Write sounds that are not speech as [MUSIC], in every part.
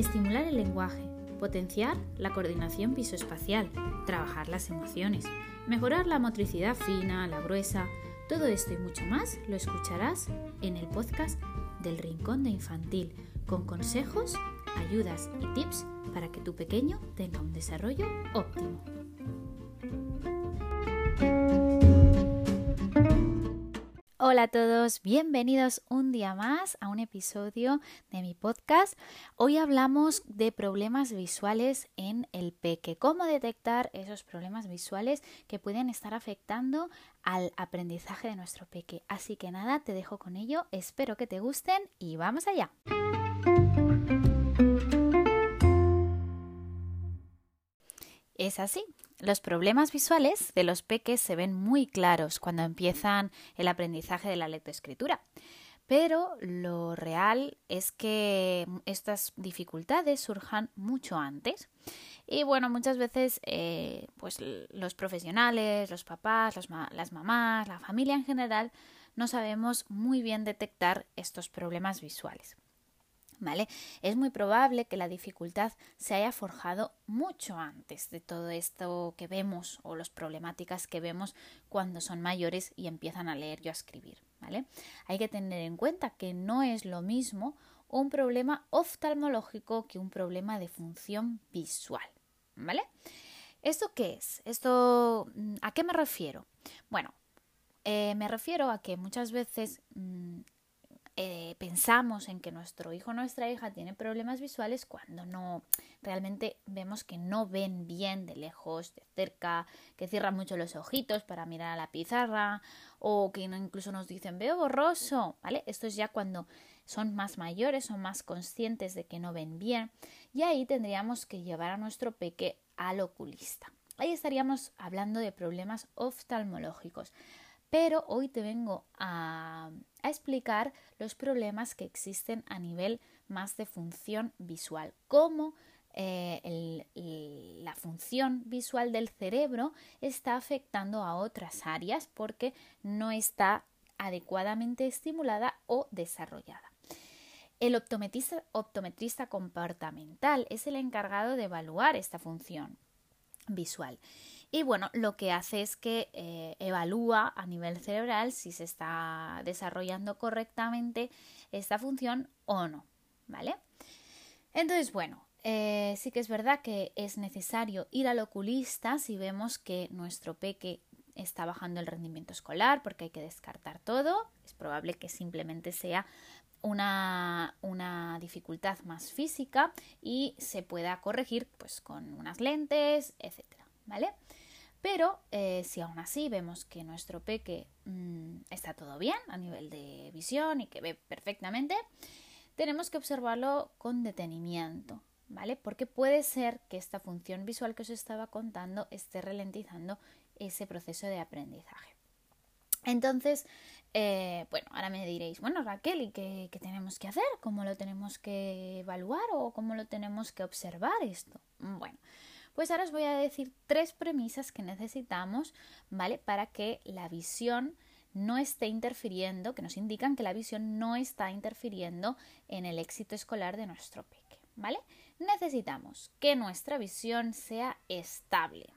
estimular el lenguaje, potenciar la coordinación visoespacial, trabajar las emociones, mejorar la motricidad fina, la gruesa, todo esto y mucho más lo escucharás en el podcast del Rincón de Infantil, con consejos, ayudas y tips para que tu pequeño tenga un desarrollo óptimo. Hola a todos, bienvenidos un día más a un episodio de mi podcast. Hoy hablamos de problemas visuales en el peque, cómo detectar esos problemas visuales que pueden estar afectando al aprendizaje de nuestro peque. Así que nada, te dejo con ello, espero que te gusten y vamos allá. Es así. Los problemas visuales de los peques se ven muy claros cuando empiezan el aprendizaje de la lectoescritura. Pero lo real es que estas dificultades surjan mucho antes. Y bueno, muchas veces eh, pues los profesionales, los papás, las mamás, la familia en general, no sabemos muy bien detectar estos problemas visuales. ¿vale? Es muy probable que la dificultad se haya forjado mucho antes de todo esto que vemos o las problemáticas que vemos cuando son mayores y empiezan a leer y a escribir, ¿vale? Hay que tener en cuenta que no es lo mismo un problema oftalmológico que un problema de función visual, ¿vale? ¿Esto qué es? ¿Esto mm, a qué me refiero? Bueno, eh, me refiero a que muchas veces mm, eh, pensamos en que nuestro hijo o nuestra hija tiene problemas visuales cuando no realmente vemos que no ven bien de lejos, de cerca, que cierran mucho los ojitos para mirar a la pizarra o que incluso nos dicen veo borroso, ¿vale? Esto es ya cuando son más mayores, son más conscientes de que no ven bien y ahí tendríamos que llevar a nuestro peque al oculista. Ahí estaríamos hablando de problemas oftalmológicos. Pero hoy te vengo a, explicar los problemas que existen a nivel más de función visual, cómo eh, la función visual del cerebro está afectando a otras áreas porque no está adecuadamente estimulada o desarrollada. El optometrista, optometrista comportamental es el encargado de evaluar esta función visual y bueno, lo que hace es que eh, evalúa a nivel cerebral si se está desarrollando correctamente esta función o no, ¿vale? Entonces, bueno, eh, sí que es verdad que es necesario ir al oculista si vemos que nuestro peque está bajando el rendimiento escolar porque hay que descartar todo. Es probable que simplemente sea una, una, dificultad más física y se pueda corregir pues con unas lentes, etcétera, ¿vale? Pero eh, si aún así vemos que nuestro peque mm, está todo bien a nivel de visión y que ve perfectamente, tenemos que observarlo con detenimiento, ¿vale? Porque puede ser que esta función visual que os estaba contando esté ralentizando ese proceso de aprendizaje. Entonces, eh, bueno, ahora me diréis, bueno, Raquel, ¿y qué, tenemos que hacer? ¿Cómo lo tenemos que evaluar o cómo lo tenemos que observar esto? Bueno, pues ahora os voy a decir tres premisas que necesitamos, ¿vale? Para que la visión no esté interfiriendo, que nos indican que la visión no está interfiriendo en el éxito escolar de nuestro peque, ¿vale? Necesitamos que nuestra visión sea estable,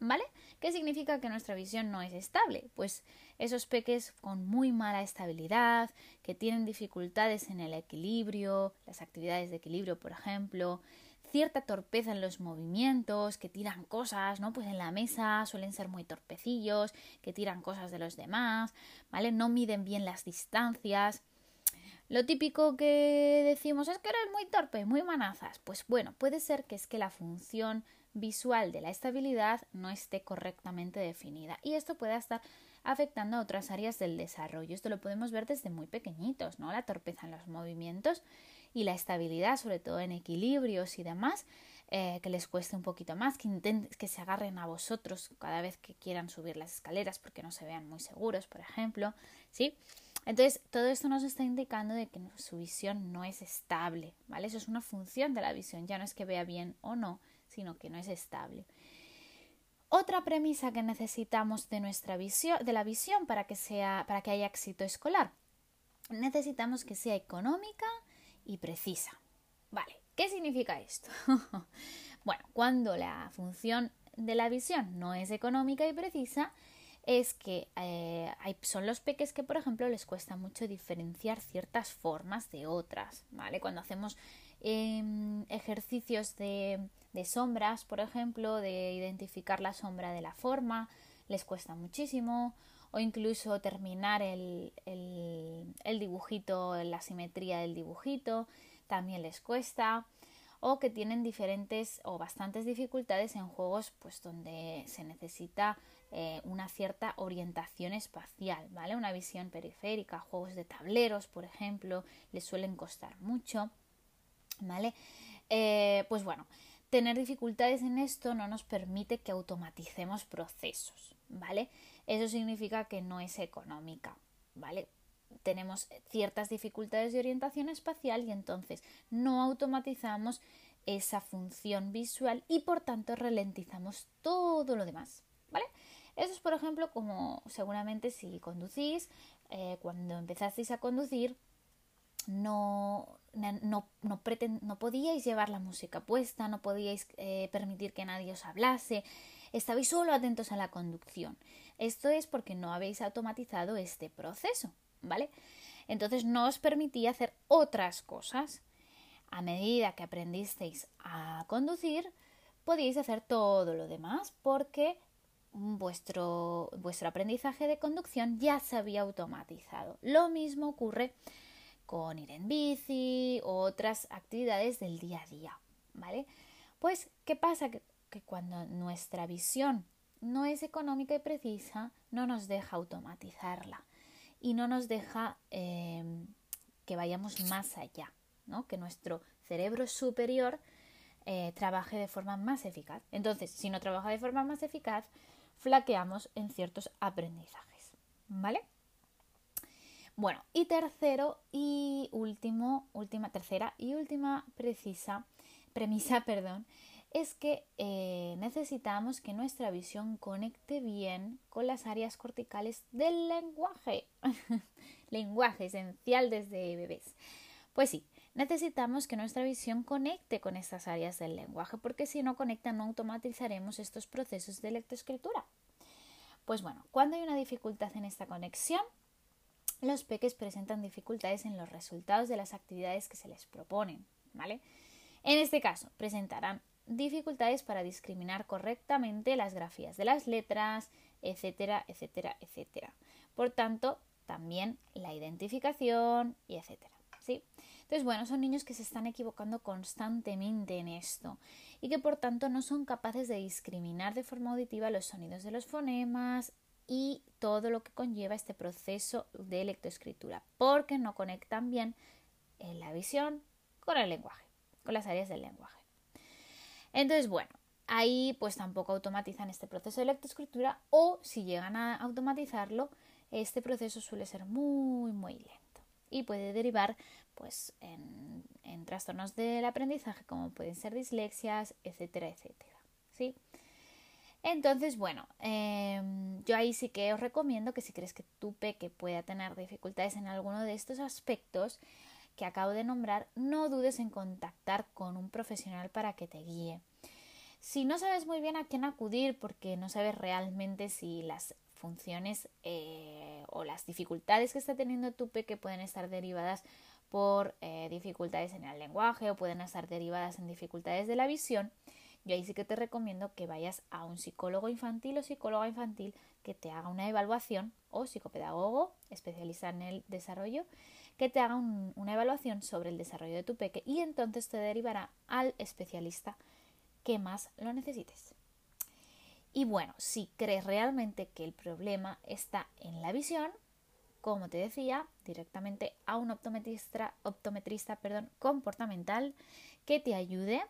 ¿vale? ¿Qué significa que nuestra visión no es estable? Pues esos peques con muy mala estabilidad, que tienen dificultades en el equilibrio, las actividades de equilibrio, por ejemplo, cierta torpeza en los movimientos, que tiran cosas, ¿no? Pues en la mesa suelen ser muy torpecillos, que tiran cosas de los demás, ¿vale? No miden bien las distancias. Lo típico que decimos es que eres muy torpe, muy manazas. Pues bueno, puede ser que es que la función visual de la estabilidad no esté correctamente definida y esto puede estar afectando a otras áreas del desarrollo. Esto lo podemos ver desde muy pequeñitos, ¿no? La torpeza en los movimientos y la estabilidad, sobre todo en equilibrios y demás, eh, que les cueste un poquito más, que intenten que se agarren a vosotros cada vez que quieran subir las escaleras porque no se vean muy seguros, por ejemplo, ¿sí? Entonces, todo esto nos está indicando de que su visión no es estable, ¿vale? Eso es una función de la visión, ya no es que vea bien o no, sino que no es estable. Otra premisa que necesitamos de nuestra visión, de la visión para que sea, para que haya éxito escolar, necesitamos que sea económica, y precisa. Vale, ¿Qué significa esto? [LAUGHS] bueno, cuando la función de la visión no es económica y precisa, es que eh, hay, son los peques que, por ejemplo, les cuesta mucho diferenciar ciertas formas de otras, ¿vale? Cuando hacemos em, ejercicios de, sombras, por ejemplo, de identificar la sombra de la forma, les cuesta muchísimo, o incluso terminar el, el dibujito, la simetría del dibujito, también les cuesta o que tienen diferentes o bastantes dificultades en juegos pues donde se necesita eh, una cierta orientación espacial, ¿vale? Una visión periférica, juegos de tableros, por ejemplo, les suelen costar mucho, ¿vale? Eh, pues bueno, tener dificultades en esto no nos permite que automaticemos procesos, ¿vale? Eso significa que no es económica, ¿vale? Tenemos ciertas dificultades de orientación espacial y entonces no automatizamos esa función visual y por tanto ralentizamos todo lo demás, ¿vale? Eso es, por ejemplo, como seguramente si conducís, eh, cuando empezasteis a conducir, no, no, podíais llevar la música puesta, no podíais eh, permitir que nadie os hablase, estabais solo atentos a la conducción. Esto es porque no habéis automatizado este proceso, ¿vale? Entonces no os permitía hacer otras cosas. A medida que aprendisteis a conducir, podíais hacer todo lo demás porque vuestro, vuestro aprendizaje de conducción ya se había automatizado. Lo mismo ocurre ir en bici o otras actividades del día a día, ¿vale? Pues, ¿qué pasa? Que, cuando nuestra visión no es económica y precisa, no nos deja automatizarla y no nos deja em, que vayamos más allá, ¿no? Que nuestro cerebro superior eh, trabaje de forma más eficaz. Entonces, si no trabaja de forma más eficaz, flaqueamos en ciertos aprendizajes. ¿Vale? Bueno, y tercero y último, última, tercera y última precisa, premisa, [LAUGHS] perdón, es que eh, necesitamos que nuestra visión conecte bien con las áreas corticales del lenguaje. [LAUGHS] lenguaje esencial desde bebés. Pues sí, necesitamos que nuestra visión conecte con estas áreas del lenguaje, porque si no conecta no automatizaremos estos procesos de lectoescritura. Pues bueno, cuando hay una dificultad en esta conexión, los peques presentan dificultades en los resultados de las actividades que se les proponen, ¿vale? En este caso, presentarán dificultades para discriminar correctamente las grafías de las letras, etcétera, etcétera, etcétera. Por tanto, también la identificación y etcétera, ¿sí? Entonces, bueno, son niños que se están equivocando constantemente en esto y que por tanto no son capaces de discriminar de forma auditiva los sonidos de los fonemas y todo lo que conlleva este proceso de lectoescritura, porque no conectan bien en la visión con el lenguaje, con las áreas del lenguaje. Entonces, bueno, ahí pues tampoco automatizan este proceso de lectoescritura o si llegan a automatizarlo, este proceso suele ser muy, muy lento y puede derivar pues en, trastornos del aprendizaje como pueden ser dislexias, etcétera, etcétera. ¿sí? Entonces, bueno, em, yo ahí sí que os recomiendo que si crees que tu peque pueda tener dificultades en alguno de estos aspectos que acabo de nombrar, no dudes en contactar con un profesional para que te guíe. Si no sabes muy bien a quién acudir porque no sabes realmente si las funciones eh, o las dificultades que está teniendo tu peque pueden estar derivadas por eh, dificultades en el lenguaje o pueden estar derivadas en dificultades de la visión, yo ahí sí que te recomiendo que vayas a un psicólogo infantil o psicóloga infantil que te haga una evaluación o psicopedagogo especialista en el desarrollo que te haga una evaluación sobre el desarrollo de tu peque y entonces te derivará al especialista que más lo necesites. Y bueno, si crees realmente que el problema está en la visión, como te decía, directamente a un optometrista, optometrista perdón, comportamental que te ayude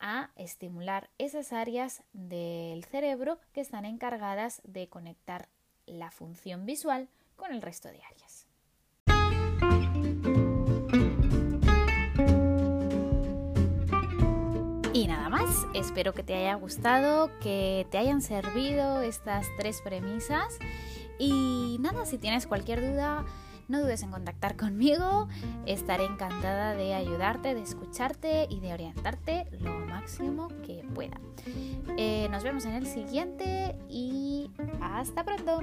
a estimular esas áreas del cerebro que están encargadas de conectar la función visual con el resto de áreas. Y nada más, espero que te haya gustado, que te hayan servido estas tres premisas y nada, si tienes cualquier duda, no dudes en contactar conmigo. Estaré encantada de ayudarte, de escucharte y de orientarte lo máximo que pueda. Eh, nos vemos en el siguiente y hasta pronto.